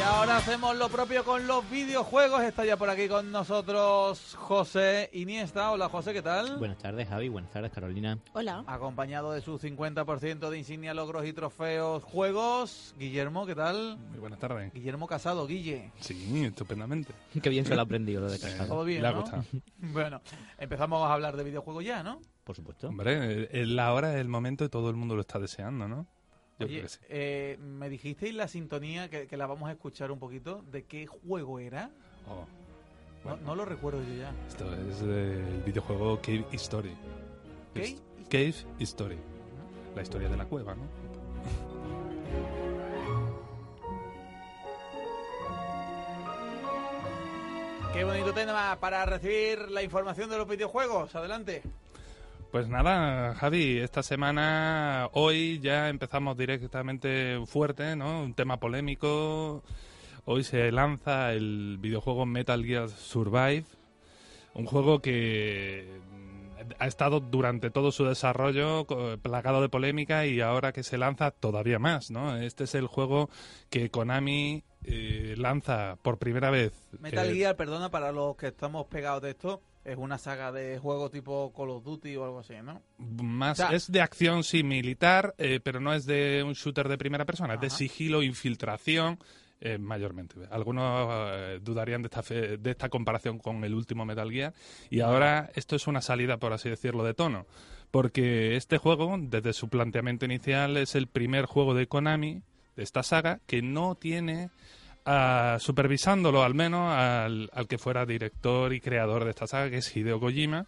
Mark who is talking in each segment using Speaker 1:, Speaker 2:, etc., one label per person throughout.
Speaker 1: Y ahora hacemos lo propio con los videojuegos. Está ya por aquí con nosotros José Iniesta. Hola José, ¿qué tal?
Speaker 2: Buenas tardes, Javi. Buenas tardes, Carolina.
Speaker 3: Hola.
Speaker 1: Acompañado de su 50% de insignia, logros y trofeos, juegos. Guillermo, ¿qué tal?
Speaker 4: Muy buenas tardes.
Speaker 1: Guillermo Casado, Guille.
Speaker 4: Sí, estupendamente.
Speaker 2: Qué bien se lo ha aprendido lo de casado.
Speaker 1: Todo bien,
Speaker 4: Le ha
Speaker 1: ¿no? Bueno, empezamos a hablar de videojuegos ya, ¿no?
Speaker 2: Por supuesto.
Speaker 4: Hombre, eh, la hora es el momento y todo el mundo lo está deseando, ¿no?
Speaker 1: Oye, eh, me dijisteis la sintonía, que, que la vamos a escuchar un poquito, de qué juego era.
Speaker 4: Oh,
Speaker 1: No,
Speaker 4: bueno,
Speaker 1: no lo recuerdo yo ya.
Speaker 4: Esto es el videojuego Cave History.
Speaker 1: ¿Qué?
Speaker 4: Es- Cave History. La historia de la cueva, ¿no?
Speaker 1: Qué bonito tema para recibir la información de los videojuegos. Adelante.
Speaker 4: Pues nada, Javi, esta semana, hoy ya empezamos directamente fuerte, ¿no? Un tema polémico. Hoy se lanza el videojuego Metal Gear Survive, un juego que ha estado durante todo su desarrollo plagado de polémica y ahora que se lanza todavía más, ¿no? Este es el juego que Konami eh, lanza por primera vez.
Speaker 1: Metal
Speaker 4: eh,
Speaker 1: Gear, perdona, para los que estamos pegados de esto, es una saga de juegos tipo Call of Duty o algo así, ¿no?
Speaker 4: Más,
Speaker 1: O sea-
Speaker 4: es de acción sí militar, eh, pero no es de un shooter de primera persona, es de sigilo, infiltración, eh, mayormente. Algunos eh, dudarían de esta, fe- de esta comparación con el último Metal Gear, y ahora esto es una salida, por así decirlo, de tono, porque este juego, desde su planteamiento inicial, es el primer juego de Konami, de esta saga, que no tiene ah, supervisándolo al menos al, al que fuera director y creador de esta saga, que es Hideo Kojima.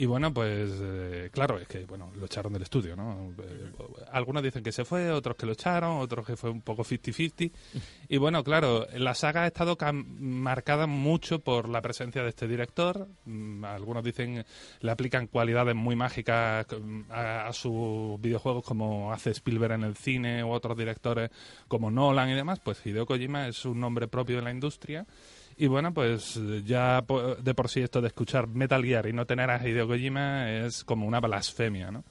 Speaker 4: Y bueno, pues eh, claro, es que bueno, lo echaron del estudio, ¿no? Eh, algunos dicen que se fue, otros que lo echaron, otros que fue un poco 50-50. Y bueno, claro, la saga ha estado marcada mucho por la presencia de este director. Mm, Algunos dicen, le aplican cualidades muy mágicas mm, a, a sus videojuegos como hace Spielberg en el cine u otros directores como Nolan y demás. Pues Hideo Kojima es un nombre propio de la industria. Y bueno, pues ya de por sí esto de escuchar Metal Gear y no tener a Hideo Kojima es como una blasfemia, ¿no?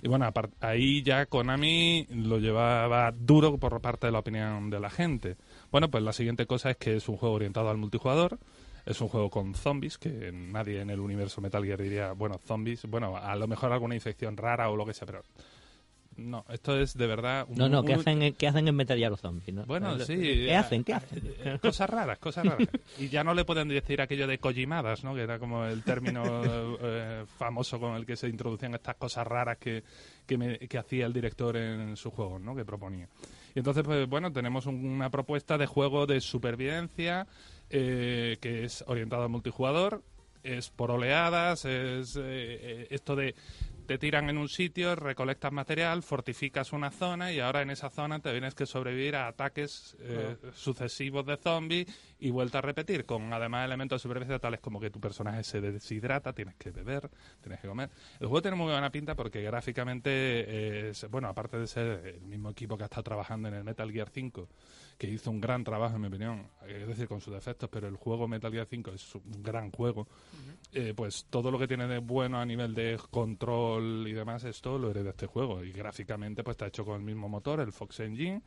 Speaker 4: Y bueno, ahí ya Konami lo llevaba duro por parte de la opinión de la gente. Bueno, pues la siguiente cosa es que es un juego orientado al multijugador, es un juego con zombies, que nadie en el universo Metal Gear diría, bueno, zombies, bueno, a lo mejor alguna infección rara o lo que sea, pero no, esto es de verdad... un-
Speaker 2: No, no, ¿qué
Speaker 4: un-
Speaker 2: hacen, en- ¿qué hacen en Metal Gear los zombies? no?
Speaker 4: Bueno, sí.
Speaker 2: ¿Qué
Speaker 4: eh,
Speaker 2: hacen? ¿Qué hacen?
Speaker 4: eh, Cosas raras, cosas raras. Y ya no le pueden decir aquello de collimadas, ¿no? Que era como el término eh, famoso con el que se introducían estas cosas raras que, que, me- que hacía el director en sus juegos, ¿no? Que proponía. Y entonces, pues bueno, tenemos un- una propuesta de juego de supervivencia eh, que es orientado al multijugador, es por oleadas, es eh, eh, esto de te tiran en un sitio, recolectas material, fortificas una zona y ahora en esa zona te tienes que sobrevivir a ataques eh, sucesivos de zombies y vuelta a repetir, con además elementos de supervivencia tales como que tu personaje se deshidrata, tienes que beber, tienes que comer. El juego tiene muy buena pinta porque gráficamente, es, bueno, aparte de ser el mismo equipo que ha estado trabajando en el Metal Gear 5, que hizo un gran trabajo en mi opinión, es decir, con sus defectos, pero el juego Metal Gear 5 es un gran juego, eh, pues todo lo que tiene de bueno a nivel de control y demás, esto lo hereda este juego. Y gráficamente pues está hecho con el mismo motor, el Fox Engine,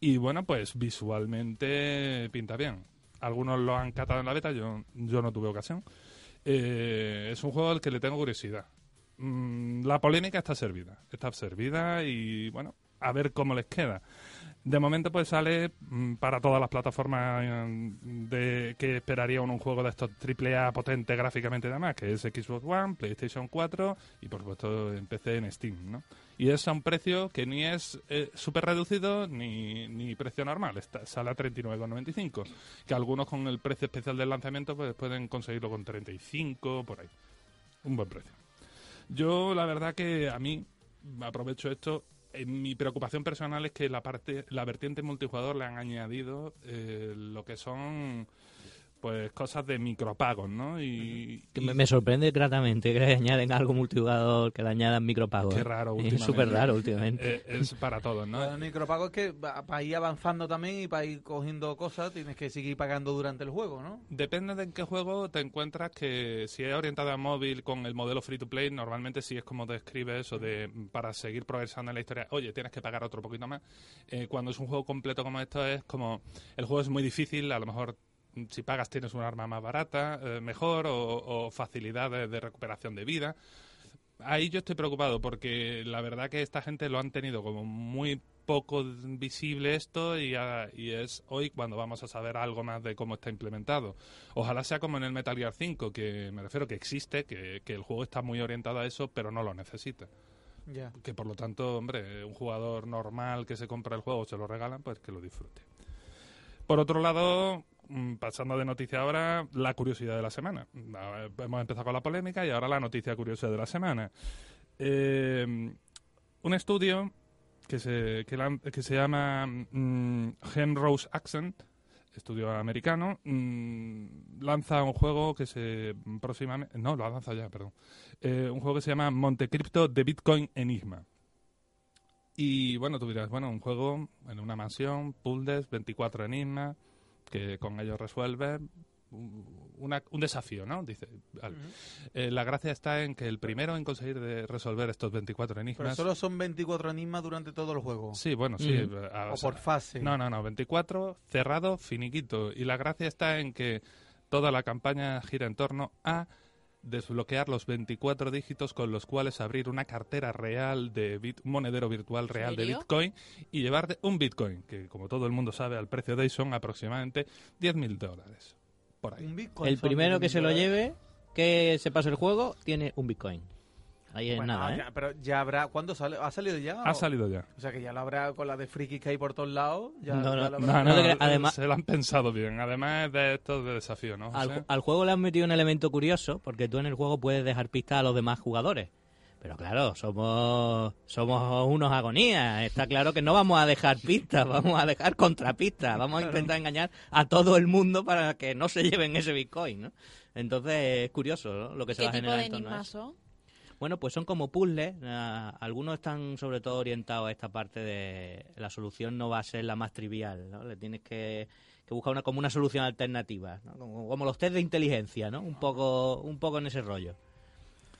Speaker 4: y bueno, pues visualmente pinta bien. Algunos lo han catado en la beta, yo, yo no tuve ocasión. Eh, es un juego al que le tengo curiosidad. Mm, la polémica está servida, está servida y bueno, a ver cómo les queda. De momento pues sale mm, para todas las plataformas eh, de que esperaría un, un juego de estos AAA potente gráficamente y demás, que es Xbox One, PlayStation 4 y por supuesto en PC en Steam, ¿no? Y es a un precio que ni es eh, súper reducido ni, ni precio normal, está, sale a 39,95, que algunos con el precio especial del lanzamiento pues pueden conseguirlo con 35, por ahí. Un buen precio. Yo la verdad que a mí aprovecho esto eh, mi preocupación personal es que la parte la vertiente multijugador le han añadido eh, lo que son pues cosas de micropagos, ¿no? Y,
Speaker 2: Que
Speaker 4: y-
Speaker 2: me, me sorprende gratamente que le añaden algo multijugador, que le añadan micropagos.
Speaker 4: Qué
Speaker 2: ¿eh?
Speaker 4: raro
Speaker 2: Es súper raro últimamente.
Speaker 4: eh, es para todos, ¿no?
Speaker 1: El micropago es que para ir avanzando también y para ir cogiendo cosas tienes que seguir pagando durante el juego, ¿no?
Speaker 4: Depende de en qué juego te encuentras que si es orientado a móvil con el modelo free to play, normalmente sí es como describe eso de para seguir progresando en la historia, oye, tienes que pagar otro poquito más. Eh, cuando es un juego completo como esto es como el juego es muy difícil, a lo mejor si pagas tienes un arma más barata, eh, mejor o, o facilidad de, recuperación de vida. Ahí yo estoy preocupado porque la verdad que esta gente lo han tenido como muy poco visible esto y, ah, y es hoy cuando vamos a saber algo más de cómo está implementado. Ojalá sea como en el Metal Gear 5, que me refiero que existe, que, que el juego está muy orientado a eso, pero no lo necesita. Que por lo tanto, hombre, un jugador normal que se compra el juego se lo regalan, pues que lo disfrute. Por otro lado, pasando de noticia ahora, la curiosidad de la semana. Hemos empezado con la polémica y ahora la noticia curiosa de la semana. Eh, un estudio que se, que, se llama mm, Accent, estudio americano, mm, lanza un juego que se próximamente... No, lo ha lanzado ya, perdón. Eh, un juego que se llama Montecripto de Bitcoin Enigma. Y bueno, tú dirás, bueno, un juego en una mansión, puzzles, 24 enigmas, que con ellos resuelves un- una- un desafío, ¿no? Dice. vale. Eh, la gracia está en que el primero en conseguir de resolver estos 24
Speaker 1: Pero
Speaker 4: enigmas...
Speaker 1: solo son 24 enigmas durante todo el juego.
Speaker 4: Sí, bueno, sí. Eh, a-
Speaker 1: O
Speaker 4: o sea,
Speaker 1: por fase.
Speaker 4: no, no, no, 24, cerrado, finiquito. Y la gracia está en que toda la campaña gira en torno a desbloquear los 24 dígitos con los cuales abrir una cartera real de bit, monedero virtual real de. Bitcoin y llevarte un Bitcoin, que como todo el mundo sabe al precio de hoy son aproximadamente 10.000 dólares. Por ahí.
Speaker 1: Un Bitcoin
Speaker 2: El primero que
Speaker 1: 10.000
Speaker 2: se lo lleve, que se pase el juego, tiene un Bitcoin. Ahí es
Speaker 1: Bueno,
Speaker 2: nada, ¿eh?
Speaker 1: ya, pero ya habrá. ¿Cuándo sale? ¿Ha salido ya?
Speaker 4: Ha
Speaker 1: o-
Speaker 4: salido ya.
Speaker 1: O sea que ya lo habrá con la de friki que hay por todos lados. Ya,
Speaker 2: No, no,
Speaker 1: ya lo
Speaker 4: No,
Speaker 1: habrá-
Speaker 2: no
Speaker 4: no,
Speaker 2: además-
Speaker 4: se lo han pensado bien. Además de estos de desafío, ¿no?
Speaker 2: Al,
Speaker 4: José?
Speaker 2: ju- al juego le han metido un elemento curioso, porque tú en el juego puedes dejar pistas a los demás jugadores. Pero claro, somos somos unos agonías. Está claro que no vamos a dejar pistas, vamos a dejar contrapistas. Vamos a intentar engañar a todo el mundo para que no se lleven ese Bitcoin, ¿no? Entonces es curioso ¿no? lo que se
Speaker 3: ¿Qué
Speaker 2: va a
Speaker 3: tipo
Speaker 2: generar
Speaker 3: de
Speaker 2: en torno a
Speaker 3: enigmas
Speaker 2: eso.
Speaker 3: son?
Speaker 2: Bueno, pues son como puzzles. ah, algunos están sobre todo orientados a esta parte de la solución no va a ser la más trivial, ¿no? Le tienes que, buscar una como una solución alternativa, ¿no? como, como los test de inteligencia, ¿no? Un poco un poco en ese rollo.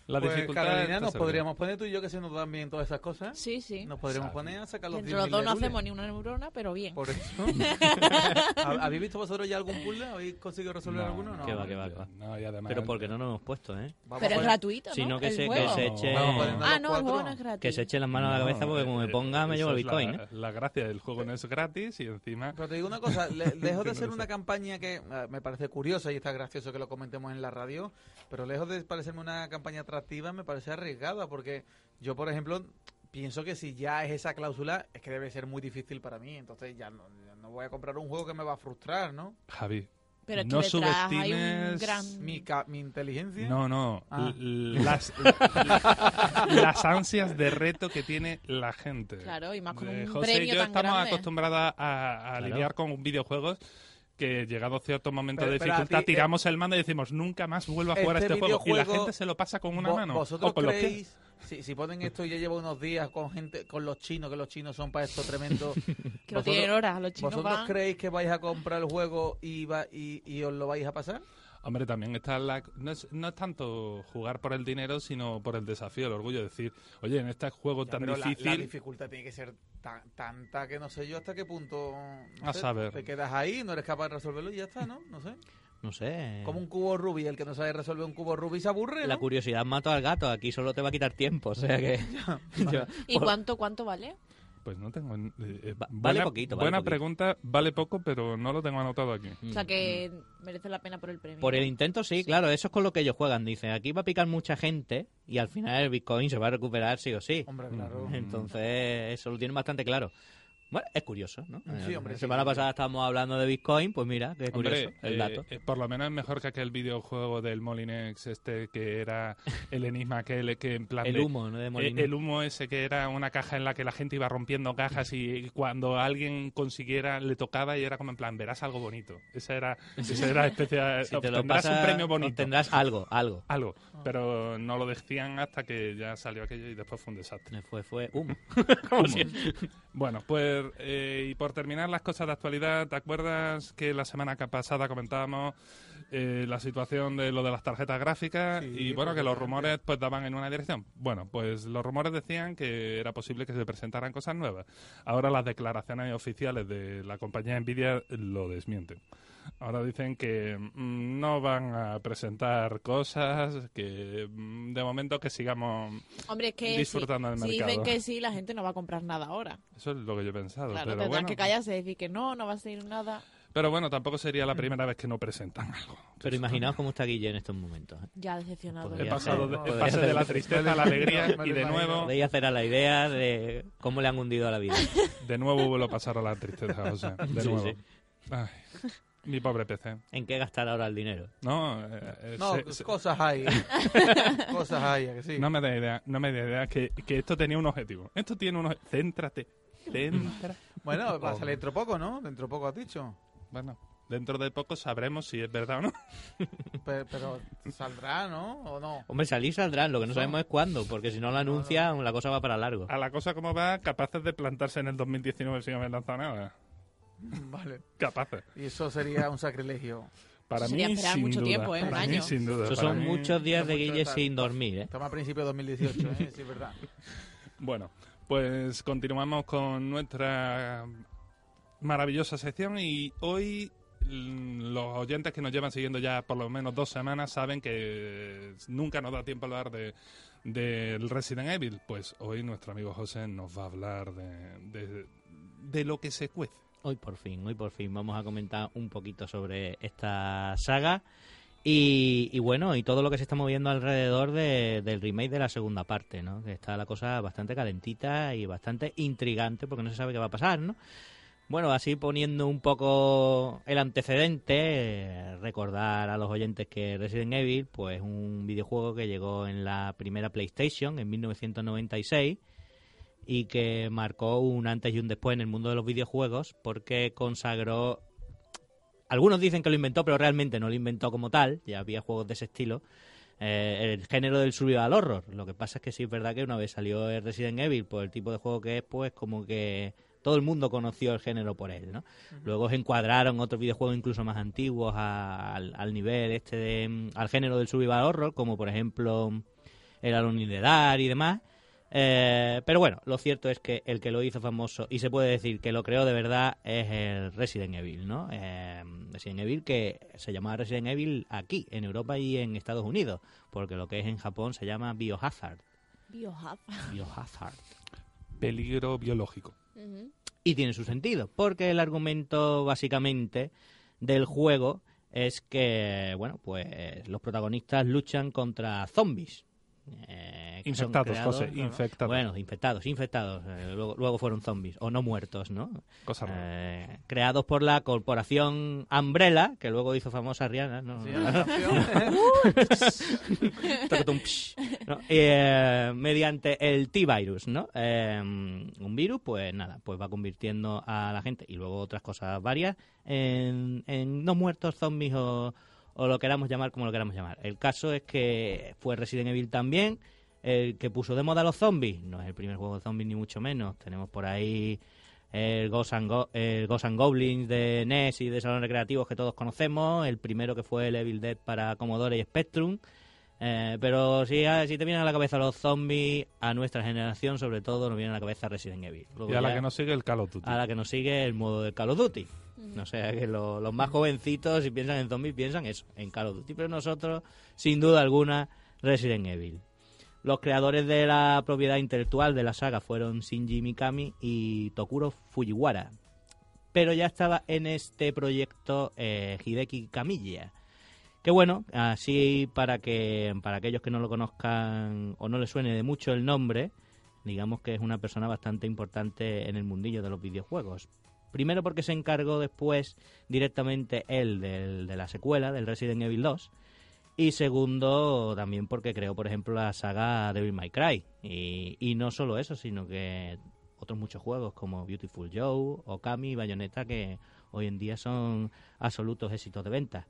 Speaker 4: La
Speaker 1: Pues,
Speaker 4: dificultad
Speaker 1: Carolina, nos podríamos poner tú y yo que se nos dan bien todas esas cosas.
Speaker 3: Sí, sí.
Speaker 1: Nos podríamos
Speaker 4: Sabe.
Speaker 1: poner a sacar los
Speaker 3: Entre los
Speaker 1: 10.000
Speaker 3: dos no hacemos ni una neurona, pero bien.
Speaker 1: Por eso. ¿Hab- ¿Habéis visto vosotros ya algún puzzle? ¿Habéis conseguido resolver
Speaker 4: No,
Speaker 1: alguno? No.
Speaker 2: que va, que va, que va.
Speaker 4: No, y además-
Speaker 2: Pero porque no nos hemos puesto, ¿eh?
Speaker 3: Pero es gratuito, ¿no?
Speaker 2: Sino que
Speaker 3: el
Speaker 2: se- que
Speaker 3: juego.
Speaker 2: se eche-
Speaker 3: Ah, no, el juego no es gratis.
Speaker 2: Que se eche las manos a la cabeza porque como me
Speaker 4: eh,
Speaker 2: ponga me llevo el Bitcoin,
Speaker 4: la,
Speaker 2: ¿eh?
Speaker 4: la gracia del juego no es gratis y encima...
Speaker 1: Pero te digo una cosa, le- lejos de
Speaker 4: Que
Speaker 1: ser una campaña que eh, me parece curiosa y está gracioso que lo comentemos en la radio, pero lejos de parecerme una campaña atractiva, me parece arriesgada, porque yo, por ejemplo, pienso que si ya es esa cláusula, es que debe ser muy difícil para mí, entonces ya no, ya no voy a comprar un juego que me va a frustrar, ¿no?
Speaker 4: Javi,
Speaker 3: Pero
Speaker 4: no
Speaker 3: detrás hay un
Speaker 4: subestimes-
Speaker 3: gran...
Speaker 1: Mi, ca- mi inteligencia...
Speaker 4: no, no,
Speaker 1: Ah.
Speaker 4: las, las ansias de reto que tiene la gente.
Speaker 3: Claro, y más con
Speaker 4: Eh,
Speaker 3: un
Speaker 4: José y
Speaker 3: premio
Speaker 4: yo
Speaker 3: tan
Speaker 4: estamos
Speaker 3: grande.
Speaker 4: acostumbrados a, a
Speaker 2: Claro.
Speaker 4: lidiar con videojuegos que llegado cierto momento
Speaker 1: Pero-
Speaker 4: de
Speaker 1: pero a
Speaker 4: dificultad
Speaker 1: ti, eh,
Speaker 4: tiramos el mando y decimos nunca más vuelvo a jugar a
Speaker 1: este
Speaker 4: este juego y la
Speaker 1: videojuego-
Speaker 4: gente se lo pasa con una mano
Speaker 1: ¿Vosotros
Speaker 4: o con los pies.
Speaker 1: creéis, si, si ponen esto y ya llevo unos días con gente, con los chinos, que los chinos son para esto tremendo,
Speaker 3: Que no
Speaker 1: vosotros-
Speaker 3: tienen horas, los chinos
Speaker 1: ¿vosotros
Speaker 3: van...
Speaker 1: creéis que vais a comprar el juego y, va, y, y os lo vais a pasar?
Speaker 4: Hombre, también está la... No es, no es tanto jugar por el dinero, sino por el desafío, el orgullo de decir, oye, en este juego
Speaker 1: Ya,
Speaker 4: tan
Speaker 1: pero la-
Speaker 4: difícil...
Speaker 1: La, dificultad tiene que ser tan- tanta que no sé yo hasta qué punto. no
Speaker 4: A
Speaker 1: sé,
Speaker 4: saber.
Speaker 1: Te quedas ahí, no eres capaz de resolverlo y ya está, ¿no? No sé.
Speaker 2: No sé.
Speaker 1: Como un cubo Rubik, el que no sabe resolver un cubo Rubik se aburre.
Speaker 2: La curiosidad mata al gato, aquí solo te va a quitar tiempo, o sea que... Yo-
Speaker 3: ¿Y
Speaker 2: por-
Speaker 3: cuánto, cuánto vale?
Speaker 4: Pues no tengo... eh, eh,
Speaker 2: Va- vale
Speaker 4: buena,
Speaker 2: poquito, vale
Speaker 4: buena
Speaker 2: poquito.
Speaker 4: pregunta, vale poco, pero no lo tengo anotado aquí.
Speaker 3: O sea que merece la pena por el premio.
Speaker 2: Por el intento sí, claro, eso es con lo que ellos juegan. Dicen, aquí va a picar mucha gente y al final el Bitcoin se va a recuperar sí o sí.
Speaker 1: Hombre, claro.
Speaker 4: Mm.
Speaker 2: Entonces, eso lo tienen bastante claro. Bueno, es curioso, ¿no?
Speaker 1: Sí,
Speaker 2: Eh,
Speaker 1: hombre,
Speaker 2: La semana
Speaker 1: sí.
Speaker 2: pasada estábamos hablando de Bitcoin, pues mira, qué curioso
Speaker 4: Hombre,
Speaker 2: el
Speaker 4: eh,
Speaker 2: dato.
Speaker 4: eh, por lo menos es mejor que aquel videojuego del Molinex este que era el enigma aquel que en plan
Speaker 2: el
Speaker 4: de-
Speaker 2: humo, ¿no? De Molina.
Speaker 4: el humo ese que era una caja en la que la gente iba rompiendo cajas y cuando alguien consiguiera le tocaba y era como en plan verás algo bonito esa era esa era especial
Speaker 2: si te lo
Speaker 4: obtendrás
Speaker 2: pasas,
Speaker 4: un premio bonito
Speaker 2: tendrás algo, algo.
Speaker 4: algo pero no lo decían hasta que ya salió aquello y después fue un desastre
Speaker 2: Fue, fue humo.
Speaker 4: Humo. Bueno, pues eh, y por terminar las cosas de actualidad, ¿te acuerdas que la semana que pasada comentábamos eh, la situación de lo de las tarjetas gráficas
Speaker 1: Sí,
Speaker 4: y bueno, que los rumores pues daban en una dirección? Bueno, pues los rumores decían que era posible que se presentaran cosas nuevas. Ahora las declaraciones oficiales de la compañía Nvidia lo desmienten. Ahora dicen que mm, no van a presentar cosas, que mm, de momento que sigamos...
Speaker 3: Hombre, es que
Speaker 4: Disfrutando
Speaker 3: si,
Speaker 4: del
Speaker 3: si
Speaker 4: mercado.
Speaker 3: dicen que sí, la gente no va a comprar nada ahora.
Speaker 4: Eso es lo que yo he pensado.
Speaker 3: Claro,
Speaker 4: pero
Speaker 3: tendrán
Speaker 4: bueno,
Speaker 3: que callarse y decir que no, no va a ser nada.
Speaker 4: Pero bueno, tampoco sería la primera vez que no presentan algo.
Speaker 2: Pero imaginaos cómo está Guille en estos momentos. ¿eh?
Speaker 3: Ya decepcionado.
Speaker 2: Podría
Speaker 4: He pasado de,
Speaker 1: No,
Speaker 4: de la tristeza a la alegría y de nuevo,
Speaker 2: Podéis hacer a la idea de cómo le han hundido a la vida.
Speaker 4: de nuevo vuelvo a pasar a la tristeza, José. De
Speaker 2: Sí,
Speaker 4: nuevo.
Speaker 2: sí.
Speaker 4: Ay, mi pobre PC.
Speaker 2: ¿En qué gastar ahora el dinero?
Speaker 4: No, eh,
Speaker 1: No,
Speaker 4: se- se-
Speaker 1: cosas hay. cosas hay, ¿a que sí.
Speaker 4: no me da idea, no me da idea que, que esto tenía un objetivo. Esto tiene un objetivo. Céntrate.
Speaker 1: Bueno, va a salir dentro poco, ¿no? Dentro poco has dicho.
Speaker 4: Bueno, dentro de poco sabremos si es verdad o no.
Speaker 1: Pe- Pero, saldrá, ¿no? ¿O no?
Speaker 2: Hombre, salir saldrán, lo que no
Speaker 1: No.
Speaker 2: sabemos es cuándo, porque si no lo anuncian, la cosa va para largo.
Speaker 4: A la cosa como va, capaces de plantarse en el 2019 sin haber lanzado nada.
Speaker 1: Vale.
Speaker 4: Capaces.
Speaker 1: Y eso sería un sacrilegio.
Speaker 4: Para
Speaker 3: Sería
Speaker 4: mí,
Speaker 3: esperar
Speaker 4: sin
Speaker 3: mucho
Speaker 4: duda.
Speaker 3: tiempo, ¿eh? Un
Speaker 4: Para mí,
Speaker 3: año.
Speaker 4: sin duda.
Speaker 2: Esos
Speaker 4: Para
Speaker 2: son
Speaker 4: mí-
Speaker 2: muchos días de Guille sin dormir, ¿eh?
Speaker 1: Estamos a principios de 2018, ¿eh? Sí, es verdad.
Speaker 4: Bueno, pues continuamos con nuestra maravillosa sección y hoy mm, los oyentes que nos llevan siguiendo ya por lo menos dos semanas saben que nunca nos da tiempo a hablar de del Resident Evil. Pues hoy nuestro amigo José nos va a hablar de, de, de lo que se cuece.
Speaker 2: Hoy por fin, hoy por fin vamos a comentar un poquito sobre esta saga y, bueno, y todo lo que se está moviendo alrededor de- del remake de la segunda parte, ¿no? Que está la cosa bastante calentita y bastante intrigante porque no se sabe qué va a pasar, ¿no? Bueno, así poniendo un poco el antecedente, recordar a los oyentes que Resident Evil, pues un videojuego que llegó en la primera PlayStation en 1996 y que marcó un antes y un después en el mundo de los videojuegos porque consagró algunos dicen que lo inventó pero realmente no lo inventó como tal ya había juegos de ese estilo eh, el género del survival horror lo que pasa es que sí es verdad que una vez salió el Resident Evil por el tipo de juego que es pues como que todo el mundo conoció el género por él ¿no? luego se encuadraron otros videojuegos incluso más antiguos a- al, al nivel este de mm, al género del survival horror como por ejemplo el Alone in the Dark y demás eh, pero bueno, lo cierto es que el que lo hizo famoso y se puede decir que lo creó de verdad es el Resident Evil, ¿no? Eh, Resident Evil que se llamaba Resident Evil aquí, en Europa y en Estados Unidos, porque lo que es en Japón se llama Biohazard.
Speaker 3: Biohazard.
Speaker 2: Biohazard.
Speaker 4: Peligro biológico.
Speaker 2: Y tiene su sentido, porque el argumento básicamente del juego es que, bueno, pues los protagonistas luchan contra zombies. eh, que son
Speaker 4: Infectados,
Speaker 2: creados-
Speaker 4: José, infectados.
Speaker 2: Bueno, infectados, infectados. eh, luego, luego fueron zombies, o no muertos, ¿no?
Speaker 4: Cosa.
Speaker 2: Eh, creados por la corporación Umbrella, que luego hizo famosa Rihanna, ¿no? Eh, mediante el T-Virus, ¿no? Eh, un virus, pues nada, pues va convirtiendo a la gente y luego otras cosas varias en, en no muertos, zombies o, o lo queramos llamar como lo queramos llamar. El caso es que fue Resident Evil también el que puso de moda a los zombies. No es el primer juego de zombies ni mucho menos. Tenemos por ahí el Ghosts and, Go- el Ghosts and Goblins de NES y de salones recreativos que todos conocemos. El primero que fue el Evil Dead para Commodore y Spectrum. Eh, pero si, si te vienen a la cabeza los zombies, a nuestra generación sobre todo nos viene a la cabeza Resident Evil. Luego
Speaker 4: Y a la
Speaker 2: ya-
Speaker 4: que nos sigue el Call of Duty.
Speaker 2: a la que nos sigue el modo del Call of Duty. No sé, que lo- los más jovencitos, si piensan en zombies, piensan eso, en Call of Duty. Pero nosotros, sin duda alguna, Resident Evil. Los creadores de la propiedad intelectual de la saga fueron Shinji Mikami y Tokuro Fujiwara. Pero ya estaba en este proyecto eh, Hideki Kamiya. Que bueno, así para que para aquellos que no lo conozcan o no les suene de mucho el nombre, digamos que es una persona bastante importante en el mundillo de los videojuegos. Primero porque se encargó después directamente él de la secuela, del Resident Evil 2. Y segundo, también porque creó, por ejemplo, la saga Devil May Cry. Y, no solo eso, sino que otros muchos juegos como Beautiful Joe, Okami y Bayonetta que hoy en día son absolutos éxitos de venta.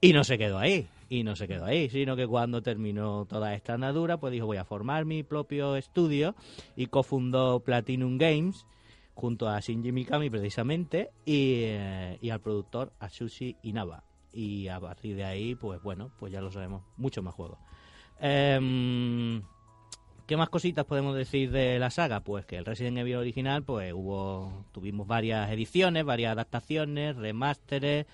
Speaker 2: Y no se quedó ahí, y no se quedó ahí, sino que cuando terminó toda esta andadura, pues dijo voy a formar mi propio estudio y cofundó Platinum Games junto a Shinji Mikami precisamente y, eh, al productor Atsushi Inaba. Y a partir de ahí, pues bueno, pues ya lo sabemos, muchos más juegos. Em, ¿Qué más cositas podemos decir de la saga? Pues que el Resident Evil original, pues hubo, tuvimos varias ediciones, varias adaptaciones, remasteres.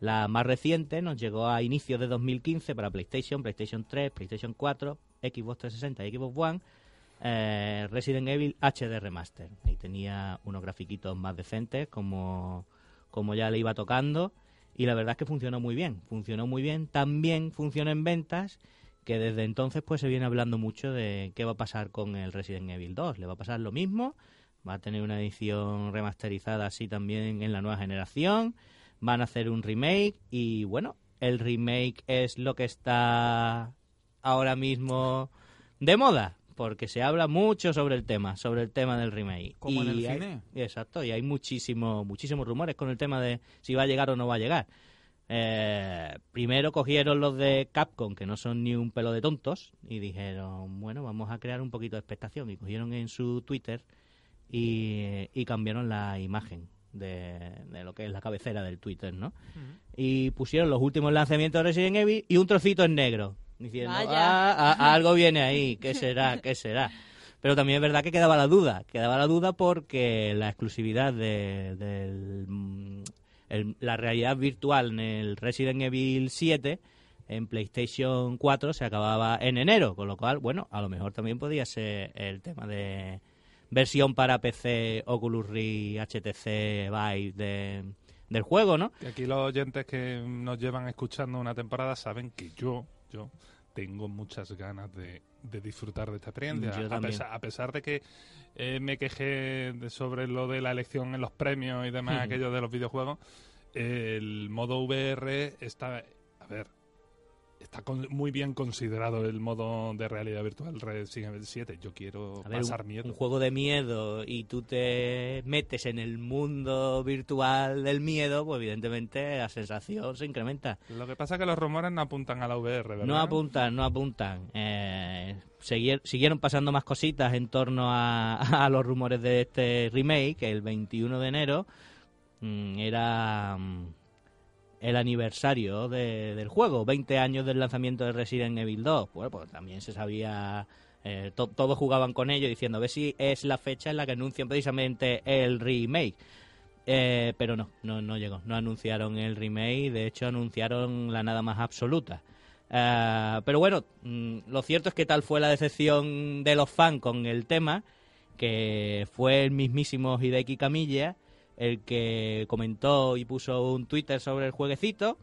Speaker 2: La más reciente nos llegó a inicios de 2015 para PlayStation, PlayStation 3, PlayStation 4, Xbox 360 y Xbox One. eh, Resident Evil HD Remaster. Ahí tenía unos grafiquitos más decentes, como, como ya le iba tocando. Y la verdad es que funcionó muy bien. Funcionó muy bien. También funcionó en ventas que desde entonces pues se viene hablando mucho de qué va a pasar con el Resident Evil 2. ¿Le va a pasar lo mismo? ¿Va a tener una edición remasterizada así también en la nueva generación? ¿Van a hacer un remake? Y bueno, el remake es lo que está ahora mismo de moda, porque se habla mucho sobre el tema, sobre el tema del remake.
Speaker 1: Como en el
Speaker 2: hay-
Speaker 1: cine.
Speaker 2: Exacto, y hay muchísimo, muchísimos rumores con el tema de si va a llegar o no va a llegar. Eh, primero cogieron los de Capcom, que no son ni un pelo de tontos, y dijeron, bueno, vamos a crear un poquito de expectación. Y cogieron en su Twitter y, y cambiaron la imagen de, de lo que es la cabecera del Twitter, ¿no? Y pusieron los últimos lanzamientos de Resident Evil y un trocito en negro, diciendo,
Speaker 3: Vaya.
Speaker 2: "Ah, ah, algo viene ahí, ¿qué será? ¿Qué será? Pero también es verdad que quedaba la duda, quedaba la duda porque la exclusividad de, del, mm, el- la realidad virtual en el Resident Evil 7 en PlayStation 4 se acababa en enero, con lo cual, bueno, a lo mejor también podía ser el tema de versión para PC Oculus Rift HTC Vive de, del juego, ¿no?
Speaker 4: Y aquí los oyentes que nos llevan escuchando una temporada saben que yo, yo tengo muchas ganas de, de disfrutar de esta experiencia. A, pesar, a pesar de que eh, me quejé de- sobre lo de la elección en los premios y demás,
Speaker 2: Ujú.
Speaker 4: aquello de los videojuegos, el modo VR está, a ver, está con- muy bien considerado el modo de realidad virtual Resident Evil 7. Yo quiero
Speaker 2: A ver,
Speaker 4: pasar
Speaker 2: un,
Speaker 4: miedo.
Speaker 2: un juego de miedo y tú te metes en el mundo virtual del miedo, pues evidentemente la sensación se incrementa.
Speaker 4: Lo que pasa es que los rumores no apuntan a la VR, ¿verdad?
Speaker 2: No apuntan, no apuntan. Eh, seguir- siguieron pasando más cositas en torno a, a los rumores de este remake, que el 21 de enero mm, era mm, el aniversario de- del juego, 20 años del lanzamiento de Resident Evil 2. Bueno, pues también se sabía, eh, to- todos jugaban con ello diciendo a ver si es la fecha en la que anuncian precisamente el remake. Eh, pero no, no, no llegó. No anunciaron el remake, de hecho anunciaron la nada más absoluta. Eh, pero bueno, mm, lo cierto es que tal fue la decepción de los fans con el tema, que fue el mismísimo Hideki Kamiya el que comentó y puso un Twitter sobre el jueguecito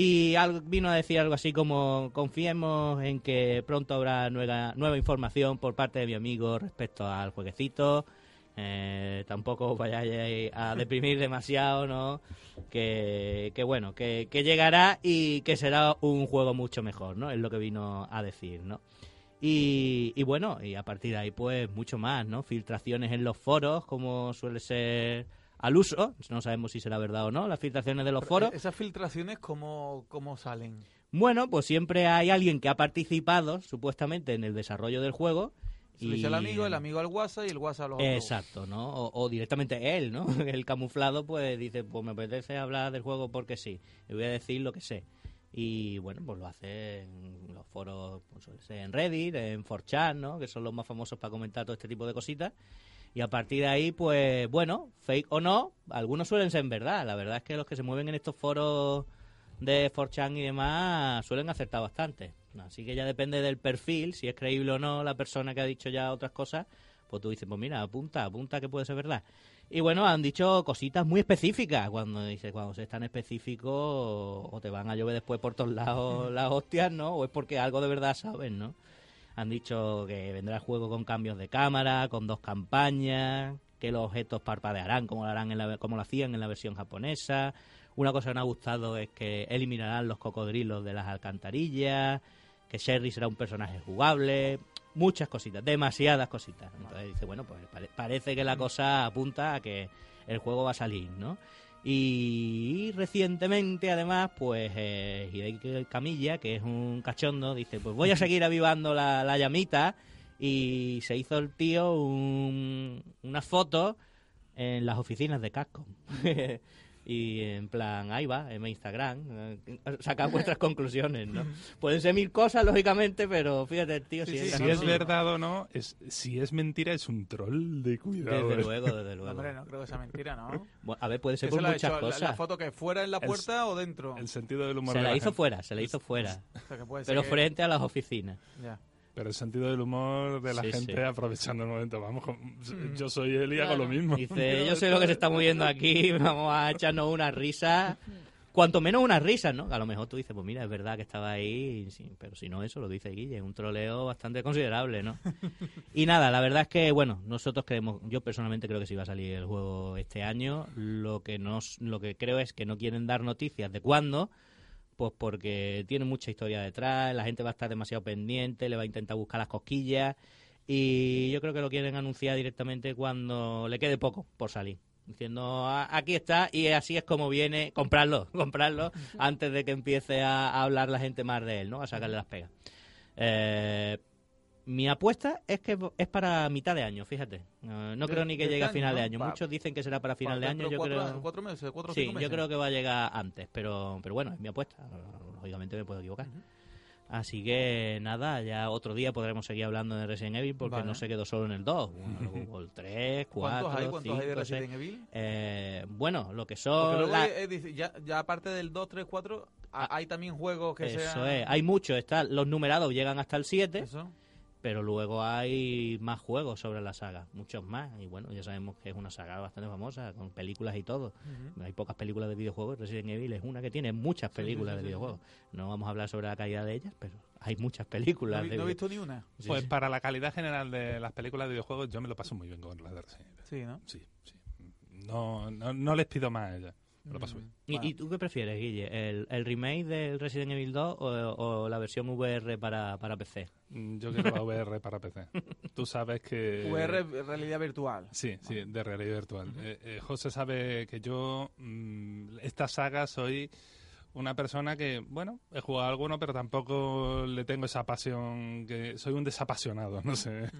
Speaker 2: y vino a decir algo así como confiemos en que pronto habrá nueva, nueva información por parte de mi amigo respecto al jueguecito. Eh, tampoco os vayáis a deprimir demasiado, ¿no? Que, que bueno, que, llegará y que será un juego mucho mejor, ¿no? Es lo que vino a decir, ¿no? Y bueno, y a partir de ahí, pues mucho más, ¿no? Filtraciones en los foros, como suele ser al uso. No sabemos si será verdad o no, las filtraciones de los foros.
Speaker 1: Esas filtraciones, ¿cómo, cómo salen?
Speaker 2: Bueno, pues siempre hay alguien que ha participado, supuestamente, en el desarrollo del juego.
Speaker 1: Se al amigo, el amigo al WhatsApp y el WhatsApp a los otros.
Speaker 2: Exacto, ¿no? O, o directamente él, ¿no? El camuflado, pues dice, pues me apetece hablar del juego porque sí. Le voy a decir lo que sé. Y bueno, pues lo hace en los foros, pues en Reddit, en 4chan, ¿no? Que son los más famosos para comentar todo este tipo de cositas. Y a partir de ahí, pues bueno, fake o no, algunos suelen ser verdad. La verdad es que los que se mueven en estos foros de 4chan y demás suelen acertar bastante. Así que ya depende del perfil, si es creíble o no la persona que ha dicho ya otras cosas, pues tú dices, pues mira, apunta, apunta que puede ser verdad. Y bueno, han dicho cositas muy específicas. Cuando dices, cuando se es tan específico, o te van a llover después por todos lados las hostias, ¿no? O es porque algo de verdad saben, ¿no? Han dicho que vendrá el juego con cambios de cámara, con dos campañas, que los objetos parpadearán como lo, harán en la, como lo hacían en la versión japonesa. Una cosa que me ha gustado es que eliminarán los cocodrilos de las alcantarillas, que Sherry será un personaje jugable, muchas cositas, demasiadas cositas. Entonces dice, bueno, pues pare- parece que la cosa apunta a que el juego va a salir, ¿no? Y recientemente, además, pues eh, Hideki Camilla, que es un cachondo, dice, pues voy a seguir avivando la, la llamita y se hizo el tío un, una foto en las oficinas de Capcom. y en plan, ahí va, en mi Instagram, eh, sacad vuestras conclusiones, ¿no? Pueden ser mil cosas, lógicamente, pero fíjate, el tío,
Speaker 1: Sí,
Speaker 2: si
Speaker 1: sí,
Speaker 2: es
Speaker 4: Si
Speaker 1: no,
Speaker 4: es
Speaker 1: no,
Speaker 4: verdad o no, es, si es mentira, es un troll de cuidado.
Speaker 2: Desde
Speaker 4: eh.
Speaker 2: luego, desde luego.
Speaker 1: Hombre, no creo que sea mentira, ¿no?
Speaker 2: Bueno, a ver, puede ser
Speaker 1: ¿Qué
Speaker 2: por
Speaker 1: se la ha
Speaker 2: muchas
Speaker 1: hecho? ¿La-
Speaker 2: cosas.
Speaker 1: ¿La, foto que fuera en la
Speaker 4: El-
Speaker 1: puerta o dentro?
Speaker 4: El sentido del humor
Speaker 2: se
Speaker 4: de
Speaker 2: la
Speaker 4: la
Speaker 2: hizo fuera, se la hizo fuera.
Speaker 1: O sea, que puede ser
Speaker 2: pero
Speaker 1: que-
Speaker 2: frente a las oficinas.
Speaker 1: Ya.
Speaker 4: Pero el sentido del humor de la
Speaker 2: Sí,
Speaker 4: gente
Speaker 2: sí.
Speaker 4: aprovechando el momento. Vamos, con-
Speaker 1: Mm.
Speaker 4: yo soy él y hago
Speaker 1: Claro.
Speaker 4: lo mismo.
Speaker 2: Dice, yo sé lo que se está moviendo aquí, vamos a echarnos una risa. Cuanto menos una risa, ¿no? A lo mejor tú dices, pues mira, es verdad que estaba ahí, sí, pero si no eso, lo dice Guille, es un troleo bastante considerable, ¿no? Y nada, la verdad es que, bueno, nosotros creemos, yo personalmente creo que sí va a salir el juego este año, lo que, nos, lo que creo es que no quieren dar noticias de cuándo, pues porque tiene mucha historia detrás, la gente va a estar demasiado pendiente, le va a intentar buscar las cosquillas y yo creo que lo quieren anunciar directamente cuando le quede poco por salir. Diciendo, "Ah, aquí está y así es como viene, comprarlo, comprarlo antes de que empiece a, a hablar la gente más de él, ¿no? A sacarle las pegas. Eh, mi apuesta es que es para mitad de año, fíjate. Eh, no
Speaker 1: De-
Speaker 2: creo ni que
Speaker 1: de
Speaker 2: llegue a
Speaker 1: este
Speaker 2: final
Speaker 1: año,
Speaker 2: de
Speaker 1: ¿no?
Speaker 2: año.
Speaker 1: Pa-
Speaker 2: Muchos dicen que será para final de
Speaker 1: Dentro
Speaker 2: año. Yo
Speaker 1: cuatro,
Speaker 2: creo...
Speaker 1: cuatro meses, cuatro
Speaker 2: Sí,
Speaker 1: cinco meses.
Speaker 2: yo creo que va a llegar antes, pero, pero bueno, es mi apuesta. Lógicamente me puedo equivocar. Así que nada, ya otro día podremos seguir hablando de Resident Evil porque
Speaker 1: Vale.
Speaker 2: no se quedó solo en el 2. Bueno, el 3, 4,
Speaker 1: ¿Cuántos hay? ¿Cuántos
Speaker 2: 5,
Speaker 1: hay de Resident Evil?
Speaker 2: Eh, bueno, lo que son... la-
Speaker 1: dice, ya, ya aparte del 2, 3, 4, a- hay también juegos que
Speaker 2: Eso
Speaker 1: sean...
Speaker 2: es, hay muchos, los numerados llegan hasta el 7,
Speaker 1: Eso.
Speaker 2: Pero luego hay más juegos sobre la saga, muchos más. Y bueno, ya sabemos que es una saga bastante famosa, con películas y todo. Hay pocas películas de videojuegos. Resident Evil es una que tiene muchas
Speaker 1: Sí, sí,
Speaker 2: películas
Speaker 1: sí,
Speaker 2: de
Speaker 1: sí,
Speaker 2: videojuegos. No vamos a hablar sobre la calidad de ellas, pero hay muchas películas.
Speaker 1: No, he-
Speaker 2: de
Speaker 1: no he visto ni una.
Speaker 2: Sí,
Speaker 4: Pues
Speaker 2: sí.
Speaker 4: para la calidad general de las películas de videojuegos, yo me lo paso muy bien con las de Resident Evil.
Speaker 1: Sí, ¿no?
Speaker 4: Sí, sí. No, no, no les pido más a ellas. Me lo paso bien.
Speaker 2: ¿Y,
Speaker 1: Bueno.
Speaker 2: y tú qué prefieres, Guille? ¿El, el remake del Resident Evil 2 o, o la versión VR para, para PC?
Speaker 4: Mm, Yo quiero la VR para PC. Tú sabes que...
Speaker 1: VR, realidad virtual.
Speaker 4: Sí, sí, de realidad virtual. Eh, eh, José sabe que yo, mm, esta saga, soy una persona que, bueno, he jugado alguno, pero tampoco le tengo esa pasión, que soy un desapasionado, no sé.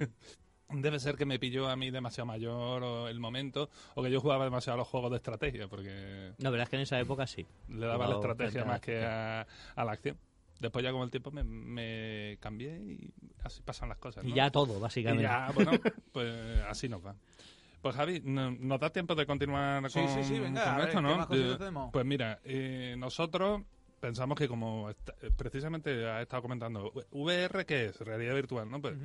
Speaker 4: Debe ser que me pilló a mí demasiado mayor o el momento, o que yo jugaba demasiado a los juegos de estrategia, porque
Speaker 2: La verdad es que en esa época sí.
Speaker 4: le daba la estrategia más que a, a la acción. Después ya con el tiempo me, me cambié y así pasan las cosas.
Speaker 2: Y
Speaker 4: ¿no?
Speaker 2: ya todo,
Speaker 4: Y
Speaker 2: básicamente.
Speaker 4: ya, bueno, pues así nos va. Pues Javi, no- ¿nos da tiempo de continuar con,
Speaker 1: Sí, sí, sí, venga,
Speaker 4: con
Speaker 1: ver,
Speaker 4: esto,
Speaker 1: ¿qué
Speaker 4: no? Pues mira, eh, nosotros pensamos que como está- precisamente ha estado comentando, VR, ¿qué es? Realidad virtual, ¿no? Pues.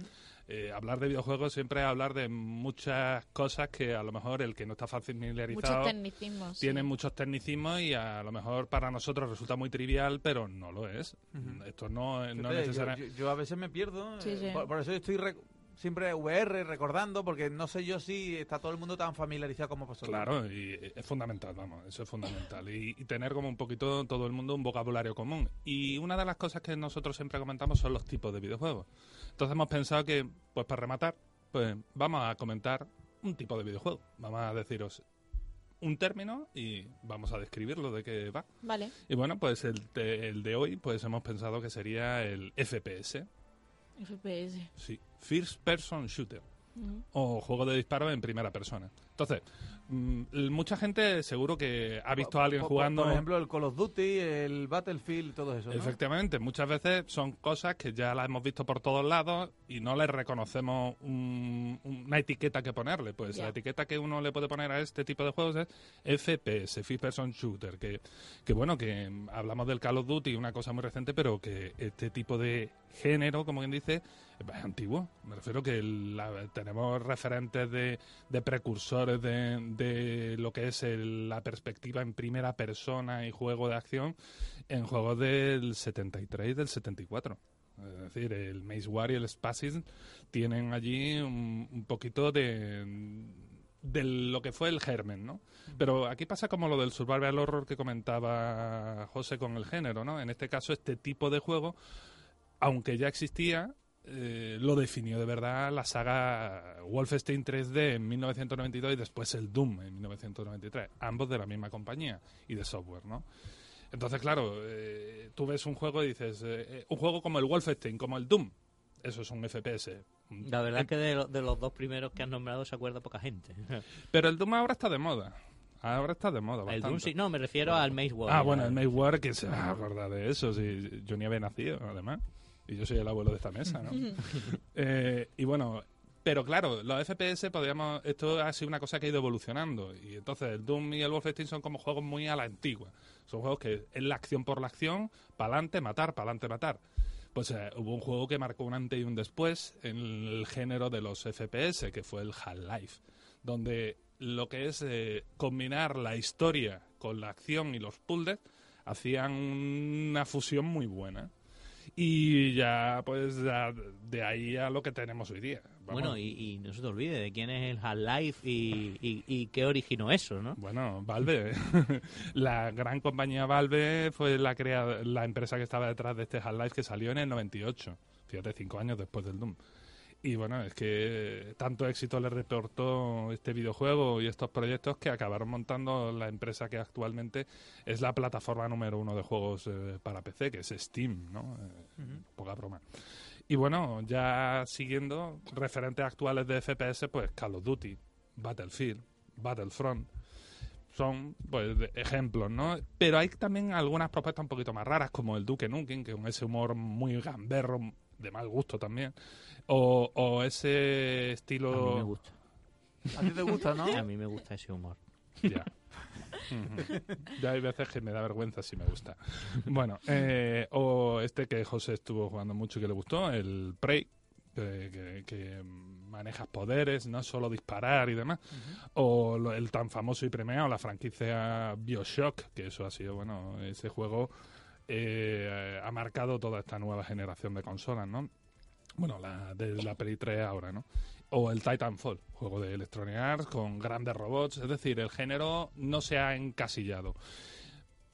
Speaker 4: Eh, hablar de videojuegos siempre es hablar de muchas cosas que a lo mejor el que no está
Speaker 3: Muchos
Speaker 4: familiarizado
Speaker 3: tecnicismos. sí.
Speaker 4: tiene muchos tecnicismos y a lo mejor para nosotros resulta muy trivial, pero no lo es. Esto no, no es
Speaker 1: yo,
Speaker 4: necesario.
Speaker 1: yo- yo a veces me pierdo.
Speaker 3: Sí,
Speaker 1: eh,
Speaker 3: sí.
Speaker 1: Por, por eso estoy rec- siempre VR recordando, porque no sé yo si está todo el mundo tan familiarizado como vosotros.
Speaker 4: Claro, y es fundamental, vamos, eso es fundamental. Y, y tener como un poquito todo el mundo un vocabulario común. Y una de las cosas que nosotros siempre comentamos son los tipos de videojuegos. Entonces hemos pensado que, pues para rematar, pues vamos a comentar un tipo de videojuego. Vamos a deciros un término y vamos a describirlo de qué va.
Speaker 3: Vale.
Speaker 4: Y bueno, pues el el de hoy, pues hemos pensado que sería el FPS,
Speaker 3: FPS.
Speaker 4: sí, First Person Shooter o juego de disparo en primera persona. Entonces, mucha gente seguro que ha visto a alguien
Speaker 1: Por- por-
Speaker 4: jugando.
Speaker 1: Por ejemplo, el Call of Duty, el Battlefield, todo eso. ¿no?
Speaker 4: Efectivamente, muchas veces son cosas que ya las hemos visto por todos lados y no les reconocemos un- una etiqueta que ponerle. Pues la etiqueta que uno le puede poner a este tipo de juegos es FPS, First Person Shooter, que, que bueno, que mm, hablamos del Call of Duty, una cosa muy reciente, pero que este tipo de género, como quien dice, antiguo. Me refiero que tenemos referentes de, de precursores de, de lo que es el- la perspectiva en primera persona y juego de acción en juegos del 73 y del 74. Es decir, el Maze War y el Spassis tienen allí un, un poquito de, de lo que fue el germen, ¿no? Pero aquí pasa como lo del survival horror que comentaba José con el género, ¿no? En este caso, este tipo de juego, aunque ya existía, eh, lo definió de verdad la saga Wolfenstein 3D en 1992 y después el Doom en 1993, ambos de la misma compañía y de software, ¿no? Entonces, claro, eh, tú ves un juego y dices, eh, eh, un juego como el Wolfenstein, como el Doom, eso es un FPS.
Speaker 2: La verdad es que de, lo- de los dos primeros que has nombrado se acuerda poca gente.
Speaker 4: Pero el Doom ahora está de moda. Ahora está de moda.
Speaker 2: El. Doom sí, no, me refiero al Maze War.
Speaker 4: Ah, bueno, el Maze War, que se va a acordar de eso? Si yo ni había nacido, además. Y yo soy el abuelo de esta mesa, ¿no? Eh, y bueno, pero claro, los FPS podríamos. Esto ha sido una cosa que ha ido evolucionando. Y entonces el Doom y el Wolfenstein son como juegos muy a la antigua. Son juegos que es la acción por la acción, pa'lante, matar, pa'lante, matar. Pues eh, hubo un juego que marcó un antes y un después en el género de los FPS, que fue el Half-Life, donde lo que es eh, combinar la historia con la acción y los puzzles hacían una fusión muy buena. Y ya, pues, ya de ahí a lo que tenemos hoy día. Vamos.
Speaker 2: Bueno, y, y no se te olvide de quién es el Half-Life y, y, y qué originó eso, ¿no?
Speaker 4: Bueno, Valve. la gran compañía Valve fue la, crea la empresa que estaba detrás de este Half-Life que salió en el 98. Fíjate, cinco años después del Doom. Y bueno, es que tanto éxito le reportó este videojuego y estos proyectos que acabaron montando la empresa que actualmente es la plataforma número uno de juegos eh, para PC, que es Steam, ¿no? Eh, Poca broma. Y bueno, ya siguiendo referentes actuales de FPS, pues Call of Duty, Battlefield, Battlefront, son pues ejemplos, ¿no? Pero hay también algunas propuestas un poquito más raras, como el Duke Nukem, que con ese humor muy gamberro, de mal gusto también, o, o ese
Speaker 2: A
Speaker 4: estilo...
Speaker 2: mí me gusta.
Speaker 1: A ti te gusta, ¿no?
Speaker 2: A mí me gusta ese humor.
Speaker 4: Ya. Ya hay veces que me da vergüenza si me gusta. Bueno, eh, o este que José estuvo jugando mucho y que le gustó, el Prey, que, que- que manejas poderes, no solo disparar y demás. O lo- el tan famoso y premiado, la franquicia Bioshock, que eso ha sido, bueno, ese juego eh, ha marcado toda esta nueva generación de consolas, ¿no? Bueno, la de la Play 3 ahora, ¿no? O el Titanfall, juego de Electronic Arts con grandes robots. Es decir, el género no se ha encasillado.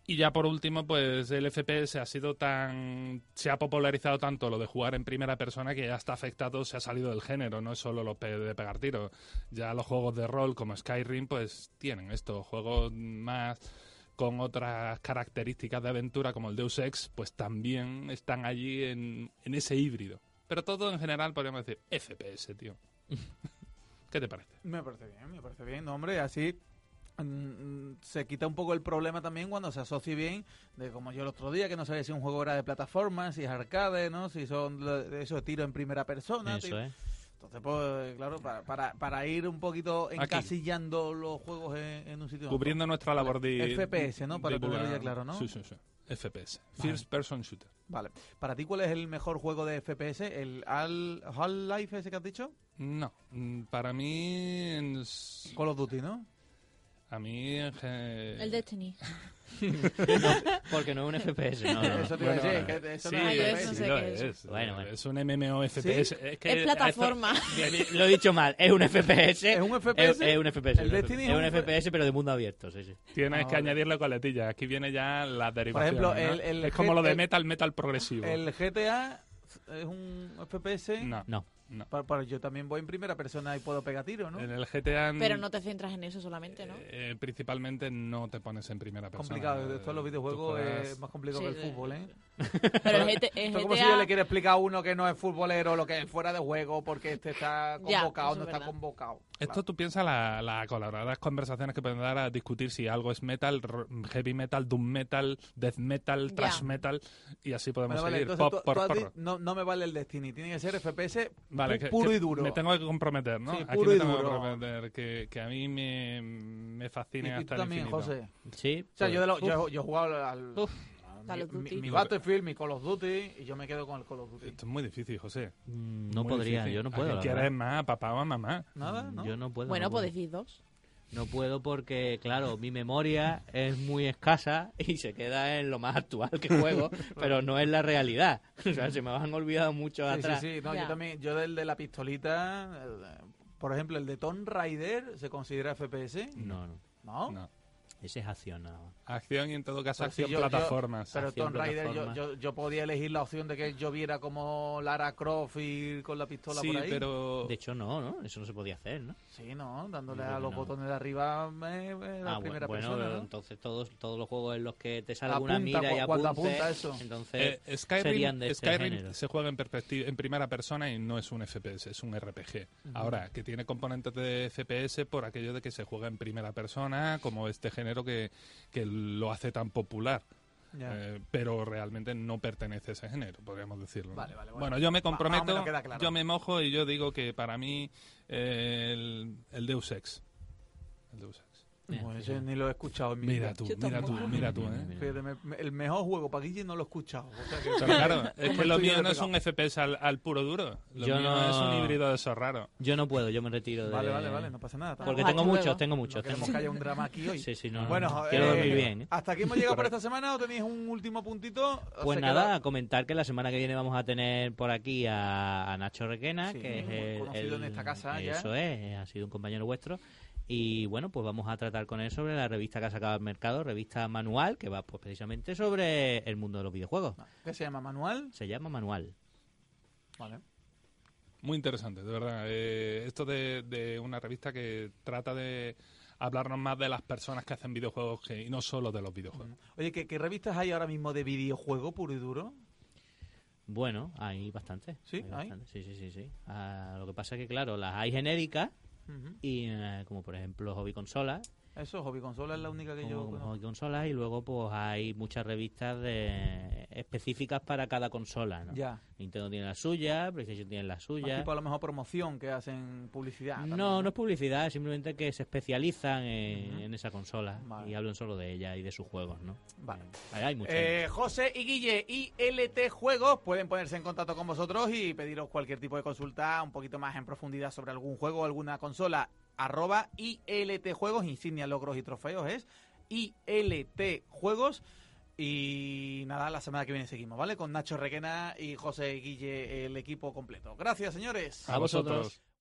Speaker 4: Y ya por último, pues el FPS ha sido tan. Se ha popularizado tanto lo de jugar en primera persona que ya está afectado, se ha salido del género, no es solo lo pe- de pegar tiros. Ya los juegos de rol como Skyrim, pues tienen estos juegos más con otras características de aventura como el Deus Ex, pues también están allí en, en ese híbrido. Pero todo en general podríamos decir FPS, tío. ¿Qué te parece?
Speaker 1: Me parece bien, me parece bien. No, hombre, así mm, se quita un poco el problema también cuando se asocie bien de como yo el otro día que no sabía si un juego era de plataforma, si es arcade, ¿no? Si son de esos tiros en primera persona.
Speaker 2: Eso
Speaker 1: tío.
Speaker 2: es.
Speaker 1: Entonces, pues, claro, para, para, para ir un poquito encasillando los juegos en, en un sitio.
Speaker 4: Cubriendo nuestra labor de...
Speaker 1: FPS, ¿no? Para tenerlo ya claro, ¿no?
Speaker 4: Sí, sí, sí. FPS.
Speaker 1: Vale.
Speaker 4: First Person Shooter.
Speaker 1: Vale. ¿Para ti cuál es el mejor juego de FPS? ¿El Al- Half-Life ese que has dicho?
Speaker 4: No, mm, para mí...
Speaker 1: Call of Duty, ¿no?
Speaker 4: A mí...
Speaker 3: El Destiny.
Speaker 2: Porque no es un FPS, no, no, no.
Speaker 1: Eso te iba a
Speaker 4: Bueno,
Speaker 1: decir, que eso
Speaker 4: sí,
Speaker 1: no es
Speaker 4: sí
Speaker 3: es.
Speaker 4: es.
Speaker 2: Bueno, bueno.
Speaker 4: Es un MMO FPS. Es, que
Speaker 3: Es plataforma.
Speaker 2: Lo he dicho mal, es un FPS.
Speaker 1: ¿Es un FPS?
Speaker 2: Es, es un FPS.
Speaker 1: ¿El Destiny
Speaker 2: es un
Speaker 1: un
Speaker 2: FPS, pero de mundo abierto, sí, sí.
Speaker 4: Tienes
Speaker 1: Ah,
Speaker 4: que
Speaker 1: vale.
Speaker 4: añadirle coletillas. Aquí viene ya la derivación.
Speaker 1: ejemplo,
Speaker 4: ¿no?
Speaker 1: el- el
Speaker 4: es como lo de metal, metal progresivo.
Speaker 1: ¿El GTA es un FPS?
Speaker 4: No,
Speaker 2: No.
Speaker 1: yo también voy en primera persona y puedo pegar tiro, ¿no?
Speaker 4: En el GTA...
Speaker 3: Pero no te centras en eso solamente, ¿no?
Speaker 4: eh, principalmente no te pones en primera persona.
Speaker 1: complicado. Esto en los videojuegos
Speaker 4: juegas-
Speaker 1: es más complicado
Speaker 3: Sí,
Speaker 1: que el
Speaker 3: sí,
Speaker 1: fútbol, ¿eh?
Speaker 3: Pero el,
Speaker 1: Esto es como si yo le quiero explicar a uno que no es futbolero lo que es fuera de juego porque este está
Speaker 3: Ya,
Speaker 1: convocado,
Speaker 3: eso
Speaker 1: no
Speaker 3: es
Speaker 1: está
Speaker 3: verdad.
Speaker 1: convocado.
Speaker 4: Esto tú piensas las la colaboradas conversaciones que pueden dar a discutir si algo es metal, heavy metal, doom metal, death metal,
Speaker 3: Ya.
Speaker 4: thrash metal y así podemos
Speaker 1: Bueno, vale,
Speaker 4: seguir.
Speaker 1: entonces
Speaker 4: Pop
Speaker 1: tú-
Speaker 4: por
Speaker 1: tú has
Speaker 4: porro.
Speaker 1: di- no, no me vale el Destiny, tiene que ser FPS
Speaker 4: Vale,
Speaker 1: pu- puro
Speaker 4: que
Speaker 1: y duro.
Speaker 4: Me tengo que comprometer, ¿no?
Speaker 1: Sí,
Speaker 4: Aquí
Speaker 1: puro
Speaker 4: me
Speaker 1: y
Speaker 4: tengo que comprometer que, que a mí me, me fascina hasta
Speaker 1: tú
Speaker 4: el
Speaker 1: también,
Speaker 4: infinito.
Speaker 1: José.
Speaker 2: Sí.
Speaker 1: O sea,
Speaker 2: pues,
Speaker 1: yo, de lo-
Speaker 2: uf,
Speaker 1: yo, yo he jugado al,
Speaker 2: Uf.
Speaker 1: mi,
Speaker 3: Duty.
Speaker 1: mi- mi Battlefield, mi Call of Duty y yo me quedo con el Call of Duty.
Speaker 4: Esto es muy difícil, José.
Speaker 2: mm, no
Speaker 4: Muy
Speaker 2: podría,
Speaker 4: difícil.
Speaker 2: yo no
Speaker 4: ¿A
Speaker 2: puedo.
Speaker 4: quieres más, a papá o a mamá?
Speaker 1: Nada, ¿no?
Speaker 2: Yo no puedo.
Speaker 3: Bueno,
Speaker 2: no puedo.
Speaker 3: pues decís dos.
Speaker 2: No puedo porque, claro, mi memoria es muy escasa y se queda en lo más actual que juego, pero no es la realidad. O sea, se me han olvidado mucho
Speaker 1: Sí, sí,
Speaker 2: atrás.
Speaker 1: sí. No, yo también, yo del de la pistolita, por ejemplo, el de Tomb Raider, ¿se considera FPS?
Speaker 2: No, no.
Speaker 1: No.
Speaker 4: No.
Speaker 2: Ese es acción nada más.
Speaker 4: Acción y en todo caso
Speaker 1: Pero si
Speaker 4: acción
Speaker 1: yo- yo-
Speaker 4: plataformas.
Speaker 1: Pero
Speaker 2: Acción,
Speaker 1: Tomb Raider, yo,
Speaker 2: plataforma.
Speaker 1: yo, yo podía elegir la opción de que yo viera como Lara Croft y con la pistola
Speaker 4: sí,
Speaker 1: por ahí.
Speaker 4: pero
Speaker 2: De hecho, no, ¿no? Eso no se podía hacer, ¿no?
Speaker 1: Sí, ¿no? Dándole a los
Speaker 2: no.
Speaker 1: botones de arriba me, me la
Speaker 2: Ah,
Speaker 1: primera
Speaker 2: bueno,
Speaker 1: persona, ¿no?
Speaker 2: entonces todos, todos los juegos en los que te sale una mira y apunte,
Speaker 1: apunta eso.
Speaker 2: entonces
Speaker 4: Eh,
Speaker 2: serían
Speaker 4: Skyrim,
Speaker 2: de este
Speaker 4: Skyrim se juega en, perspectiva, en primera persona y no es un FPS, es un RPG. Ahora, que tiene componentes de FPS por aquello de que se juega en primera persona, como este género que, que lo hace tan popular. Eh, pero realmente no pertenece a ese género, podríamos decirlo. ¿no?
Speaker 1: Vale, vale, bueno.
Speaker 4: Bueno, yo me comprometo,
Speaker 1: claro.
Speaker 4: yo me mojo y yo digo que para mí eh, el, el Deus Ex. El Deus Ex.
Speaker 1: Pues
Speaker 2: sí,
Speaker 1: ese ni lo he escuchado en mi
Speaker 4: Mira
Speaker 1: vida.
Speaker 4: tú, mira tú, mira tú,
Speaker 2: Mira,
Speaker 4: ¿eh?
Speaker 2: mira.
Speaker 1: Fíjate, me- me- el mejor juego para Guille no lo he escuchado. o sea que-
Speaker 4: Pero claro, es
Speaker 1: ¿Cómo
Speaker 4: que lo mío no es un FPS al, al puro duro. Lo
Speaker 2: Yo
Speaker 4: mío
Speaker 2: no-
Speaker 4: es un híbrido de esos raros.
Speaker 2: Yo no puedo, yo me retiro de...
Speaker 1: Vale, vale, vale, no pasa nada.
Speaker 2: Porque tengo
Speaker 3: luego.
Speaker 2: muchos, tengo
Speaker 1: No
Speaker 2: muchos.
Speaker 1: queremos
Speaker 2: tengo-
Speaker 1: que haya un drama aquí hoy.
Speaker 2: Sí, sí, no,
Speaker 1: Bueno,
Speaker 2: quiero
Speaker 1: eh,
Speaker 2: dormir bien. ¿eh?
Speaker 1: ¿Hasta aquí hemos llegado por esta semana o tenéis un último puntito? ¿O
Speaker 2: Pues
Speaker 1: se
Speaker 2: nada,
Speaker 1: queda-
Speaker 2: a comentar que la semana que viene vamos a tener por aquí a, a Nacho Requena,
Speaker 1: Sí,
Speaker 2: que es el,
Speaker 1: conocido en esta casa ya.
Speaker 2: Eso es, ha sido un compañero vuestro. Y bueno, pues vamos a tratar con él sobre la revista que ha sacado al mercado, revista Manual, que va pues precisamente sobre el mundo de los videojuegos.
Speaker 1: ¿Qué se llama? ¿Manual?
Speaker 2: Se llama Manual.
Speaker 1: Vale.
Speaker 4: Muy interesante, de verdad. Eh, esto de, de una revista que trata de hablarnos más de las personas que hacen videojuegos que, y no solo de los videojuegos.
Speaker 1: Oye, ¿qué, qué revistas hay ahora mismo de videojuego puro y duro?
Speaker 2: Bueno, hay bastante.
Speaker 1: ¿Sí? ¿Hay?
Speaker 2: bastante. Sí, sí, sí. sí. Ah, lo que pasa es que, claro, las hay genéricas Y eh, como por ejemplo Hobby Consolas,
Speaker 1: Eso, Hobby Consola es la única que yo conozco.
Speaker 2: Hobby Consolas y luego pues hay muchas revistas de específicas para cada consola, ¿no?
Speaker 1: Ya.
Speaker 2: Nintendo tiene la suya, PlayStation tiene la
Speaker 1: Más
Speaker 2: suya.
Speaker 1: tipo a lo mejor promoción que hacen publicidad. también,
Speaker 2: No, no es publicidad, es simplemente que se especializan en, esa consola
Speaker 1: Vale.
Speaker 2: y hablan solo de ella y de sus juegos, ¿no?
Speaker 1: Vale.
Speaker 2: Hay muchos.
Speaker 1: Eh, José y Guille y LT Juegos pueden ponerse en contacto con vosotros y pediros cualquier tipo de consulta un poquito más en profundidad sobre algún juego o alguna consola. Arroba ILT Juegos, insignia, logros y trofeos es ILT Juegos. Y nada, la semana que viene seguimos, ¿vale? Con Nacho Requena y José Guille, el equipo completo. Gracias, señores.
Speaker 2: A vosotros.